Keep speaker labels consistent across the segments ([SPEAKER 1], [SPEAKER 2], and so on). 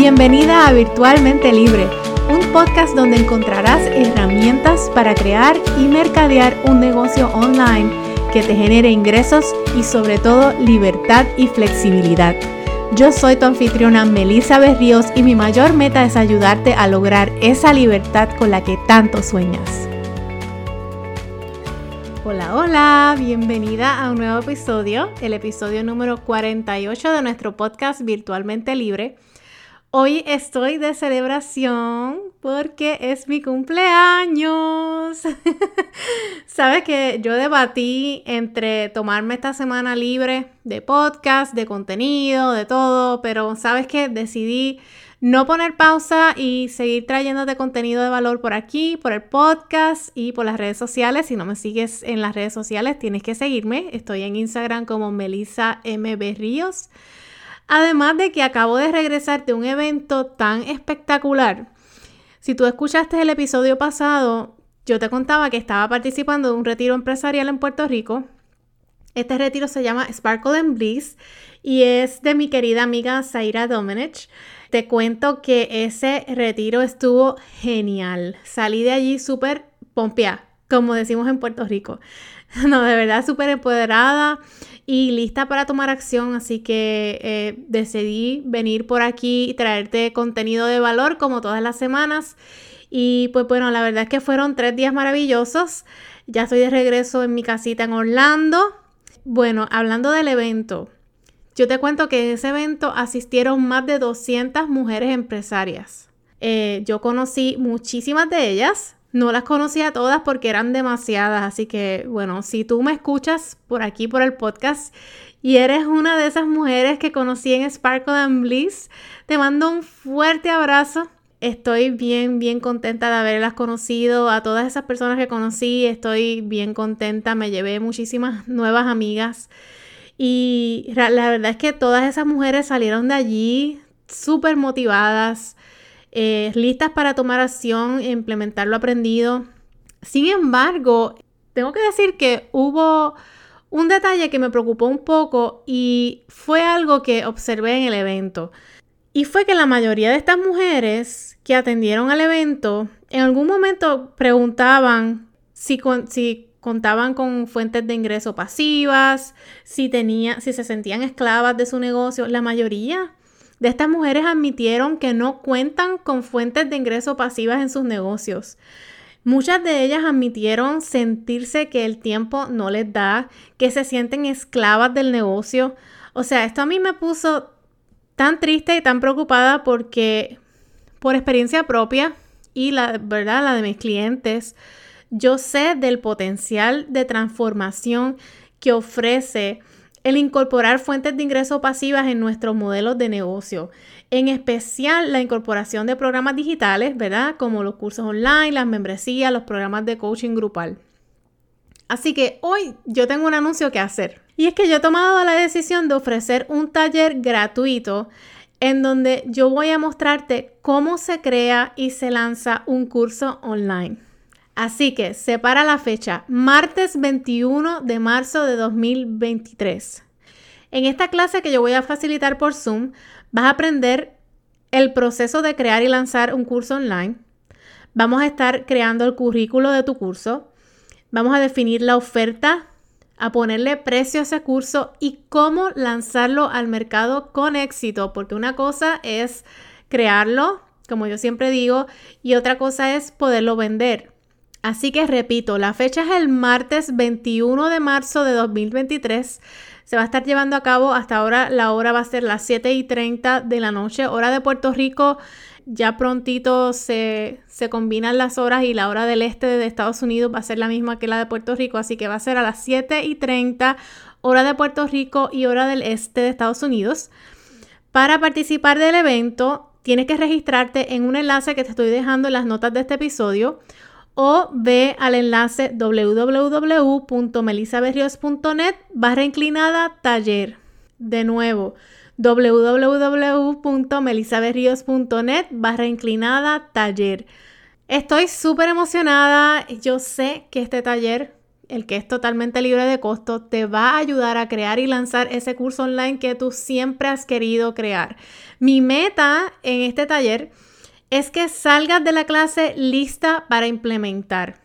[SPEAKER 1] Bienvenida a Virtualmente Libre, un podcast donde encontrarás herramientas para crear y mercadear un negocio online que te genere ingresos y sobre todo libertad y flexibilidad. Yo soy tu anfitriona Melissa Berríos y mi mayor meta es ayudarte a lograr esa libertad con la que tanto sueñas. Hola, hola, bienvenida a un nuevo episodio, el episodio número 48 de nuestro podcast Virtualmente Libre. Hoy estoy de celebración porque es mi cumpleaños. Sabes que yo debatí entre tomarme esta semana libre de podcast, de contenido, de todo, pero sabes que decidí no poner pausa y seguir trayéndote contenido de valor por aquí, por el podcast y por las redes sociales. Si no me sigues en las redes sociales, tienes que seguirme. Estoy en Instagram como Melissa MB Ríos. Además de que acabo de regresar de un evento tan espectacular. Si tú escuchaste el episodio pasado, yo te contaba que estaba participando de un retiro empresarial en Puerto Rico. Este retiro se llama Sparkle and Bliss y es de mi querida amiga Zaira Domenech. Te cuento que ese retiro estuvo genial. Salí de allí súper pompea, como decimos en Puerto Rico. No, de verdad súper empoderada y lista para tomar acción, así que eh, decidí venir por aquí y traerte contenido de valor como todas las semanas. Y pues bueno, la verdad es que fueron tres días maravillosos. Ya estoy de regreso en mi casita en Orlando. Bueno, hablando del evento, yo te cuento que en ese evento asistieron más de 200 mujeres empresarias. Eh, yo conocí muchísimas de ellas, no las conocía todas porque eran demasiadas, así que bueno, si tú me escuchas por aquí, por el podcast, y eres una de esas mujeres que conocí en Sparkle and Bliss, te mando un fuerte abrazo. Estoy bien, bien contenta de haberlas conocido, a todas esas personas que conocí, estoy bien contenta, me llevé muchísimas nuevas amigas y la verdad es que todas esas mujeres salieron de allí súper motivadas, eh, listas para tomar acción e implementar lo aprendido. Sin embargo, tengo que decir que hubo un detalle que me preocupó un poco y fue algo que observé en el evento. Y fue que la mayoría de estas mujeres que atendieron al evento en algún momento preguntaban si, contaban con fuentes de ingreso pasivas, si, tenía, si se sentían esclavas de su negocio. La mayoría de estas mujeres admitieron que no cuentan con fuentes de ingreso pasivas en sus negocios. Muchas de ellas admitieron sentirse que el tiempo no les da, que se sienten esclavas del negocio. O sea, esto a mí me puso tan triste y tan preocupada porque por experiencia propia y la verdad la de mis clientes, yo sé del potencial de transformación que ofrece el incorporar fuentes de ingreso pasivas en nuestros modelos de negocio, en especial la incorporación de programas digitales, ¿verdad? Como los cursos online, las membresías, los programas de coaching grupal. Así que hoy yo tengo un anuncio que hacer. Y es que yo he tomado la decisión de ofrecer un taller gratuito en donde yo voy a mostrarte cómo se crea y se lanza un curso online. Así que separa la fecha, martes 21 de marzo de 2023. En esta clase que yo voy a facilitar por Zoom, vas a aprender el proceso de crear y lanzar un curso online. Vamos a estar creando el currículo de tu curso. Vamos a definir la oferta, a ponerle precio a ese curso y cómo lanzarlo al mercado con éxito, porque una cosa es crearlo, como yo siempre digo, y otra cosa es poderlo vender. Así que repito, la fecha es el martes 21 de marzo de 2023. Se va a estar llevando a cabo hasta ahora, la hora va a ser las 7 y 30 de la noche, hora de Puerto Rico. Ya prontito se, se combinan las horas y la hora del este de Estados Unidos va a ser la misma que la de Puerto Rico, así que va a ser a las 7 y 30 hora de Puerto Rico y hora del este de Estados Unidos. Para participar del evento, tienes que registrarte en un enlace que te estoy dejando en las notas de este episodio o ve al enlace www.melisaberrios.net barra inclinada taller. De nuevo, www.melisaberrios.net barra inclinada taller. Estoy súper emocionada. Yo sé que este taller el que es totalmente libre de costo, te va a ayudar a crear y lanzar ese curso online que tú siempre has querido crear. Mi meta en este taller que salgas de la clase lista para implementar.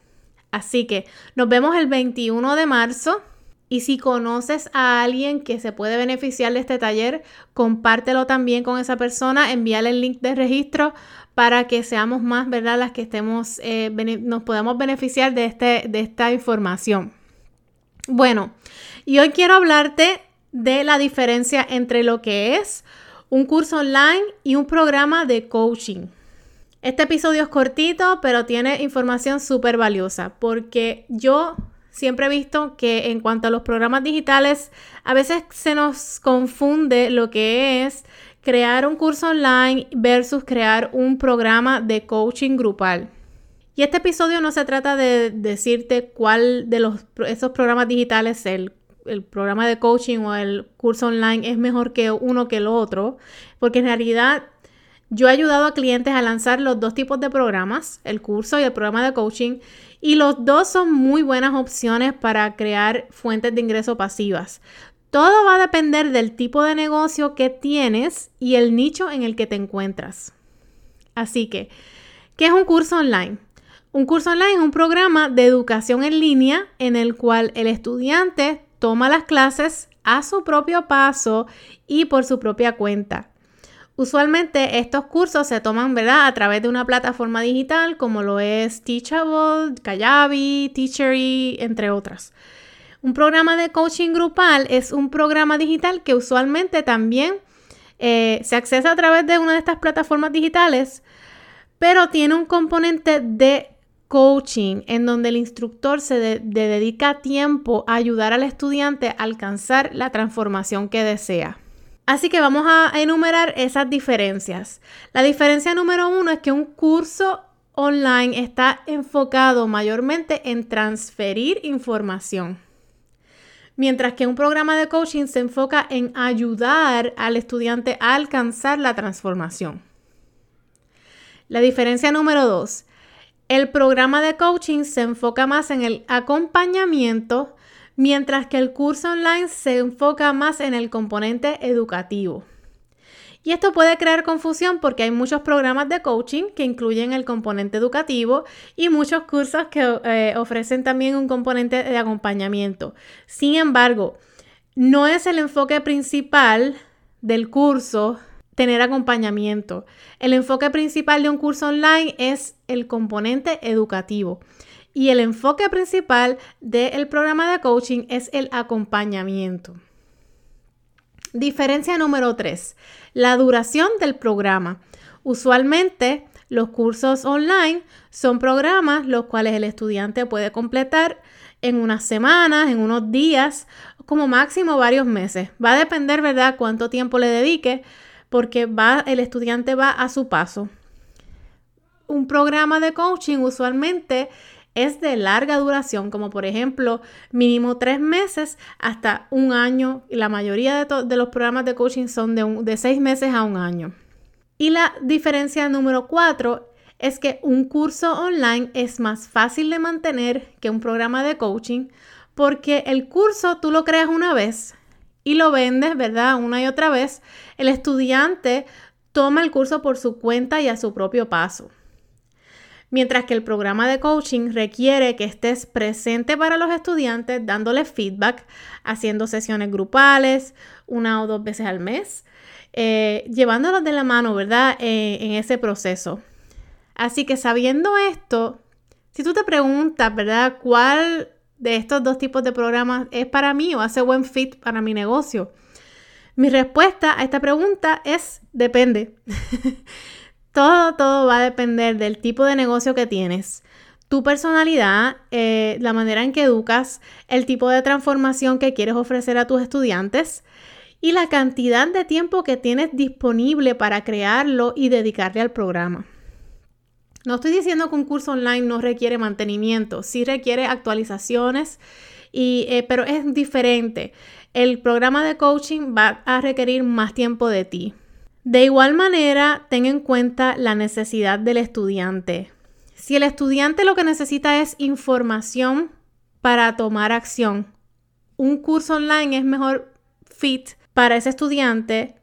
[SPEAKER 1] Así que nos vemos el 21 de marzo. Y si conoces a alguien que se puede beneficiar de este taller, compártelo también con esa persona, envíale el link de registro para que seamos más, ¿verdad? Las que estemos, eh, nos podamos beneficiar de, este, de esta información. Bueno, y hoy quiero hablarte de la diferencia entre lo que es un curso online y un programa de coaching. Este episodio es cortito, pero tiene información súper valiosa porque yo siempre he visto que en cuanto a los programas digitales, a veces se nos confunde lo que es crear un curso online versus crear un programa de coaching grupal. Y este episodio no se trata de decirte cuál de los, esos programas digitales, el, el programa de coaching o el curso online es mejor que uno que el otro, porque en realidad yo he ayudado a clientes a lanzar los dos tipos de programas, el curso y el programa de coaching, y los dos son muy buenas opciones para crear fuentes de ingreso pasivas. Todo va a depender del tipo de negocio que tienes y el nicho en el que te encuentras. Así que, ¿qué es un curso online? Un curso online es un programa de educación en línea en el cual el estudiante toma las clases a su propio paso y por su propia cuenta. Usualmente estos cursos se toman, ¿verdad?, a través de una plataforma digital como lo es Teachable, Kayabi, Teachery, entre otras. Un programa de coaching grupal es un programa digital que usualmente también eh, se accesa a través de una de estas plataformas digitales, pero tiene un componente de coaching en donde el instructor se dedica tiempo a ayudar al estudiante a alcanzar la transformación que desea. Así que vamos a enumerar esas diferencias. La diferencia número uno es que un curso online está enfocado mayormente en transferir información mientras que un programa de coaching se enfoca en ayudar al estudiante a alcanzar la transformación. La diferencia número dos, el programa de coaching se enfoca más en el acompañamiento, mientras que el curso online se enfoca más en el componente educativo. Y esto puede crear confusión porque hay muchos programas de coaching que incluyen el componente educativo y muchos cursos que eh, ofrecen también un componente de acompañamiento. Sin embargo, no es el enfoque principal del curso tener acompañamiento. El enfoque principal de un curso online es el componente educativo. Y el enfoque principal del programa de coaching es el acompañamiento. Diferencia número 3, la duración del programa. Usualmente los cursos online son programas los cuales el estudiante puede completar en unas semanas, en unos días, como máximo varios meses. Va a depender, ¿verdad?, cuánto tiempo le dedique, porque el estudiante va a su paso. Un programa de coaching usualmente es de larga duración, como por ejemplo mínimo tres meses hasta un año. La mayoría de, los programas de coaching son de, de seis meses a un año. Y la diferencia número cuatro es que un curso online es más fácil de mantener que un programa de coaching porque el curso tú lo creas una vez y lo vendes, ¿verdad? Una y otra vez. El estudiante toma el curso por su cuenta y a su propio paso mientras que el programa de coaching requiere que estés presente para los estudiantes, dándoles feedback, haciendo sesiones grupales una o dos veces al mes, eh, llevándolos de la mano, ¿verdad? Eh, en ese proceso. Así que sabiendo esto, si tú te preguntas, ¿verdad? ¿Cuál de estos dos tipos de programas es para mí o hace buen fit para mi negocio? Mi respuesta a esta pregunta es depende. Todo, todo va a depender del tipo de negocio que tienes, tu personalidad, eh, la manera en que educas, el tipo de transformación que quieres ofrecer a tus estudiantes y la cantidad de tiempo que tienes disponible para crearlo y dedicarle al programa. No estoy diciendo que un curso online no requiere mantenimiento, sí requiere actualizaciones, eh, pero es diferente. El programa de coaching va a requerir más tiempo de ti. De igual manera, ten en cuenta la necesidad del estudiante. Si el estudiante lo que necesita es información para tomar acción. Un curso online es mejor fit para ese estudiante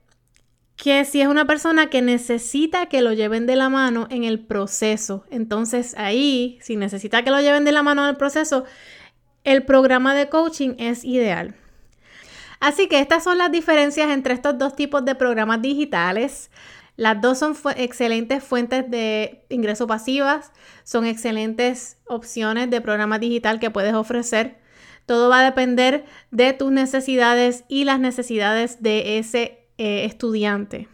[SPEAKER 1] que si es una persona que necesita que lo lleven de la mano en el proceso. Entonces ahí, si necesita que lo lleven de la mano en el proceso, el programa de coaching es ideal. Así que estas son las diferencias entre estos dos tipos de programas digitales. Las dos son excelentes fuentes de ingreso pasivas, son excelentes opciones de programa digital que puedes ofrecer. Todo va a depender de tus necesidades y las necesidades de ese eh, estudiante.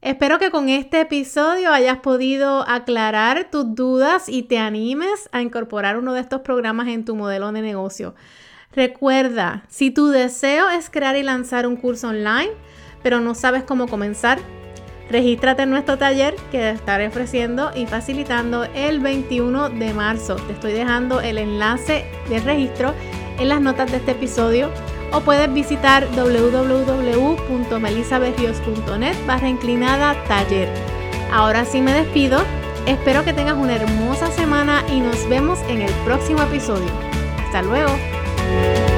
[SPEAKER 1] Espero que con este episodio hayas podido aclarar tus dudas y te animes a incorporar uno de estos programas en tu modelo de negocio. Recuerda, si tu deseo es crear y lanzar un curso online, pero no sabes cómo comenzar, regístrate en nuestro taller que estaré ofreciendo y facilitando el 21 de marzo. Te estoy dejando el enlace de registro en las notas de este episodio o puedes visitar www.melisaberrios.net barra inclinada taller. Ahora sí me despido. Espero que tengas una hermosa semana y nos vemos en el próximo episodio. Hasta luego. Bye.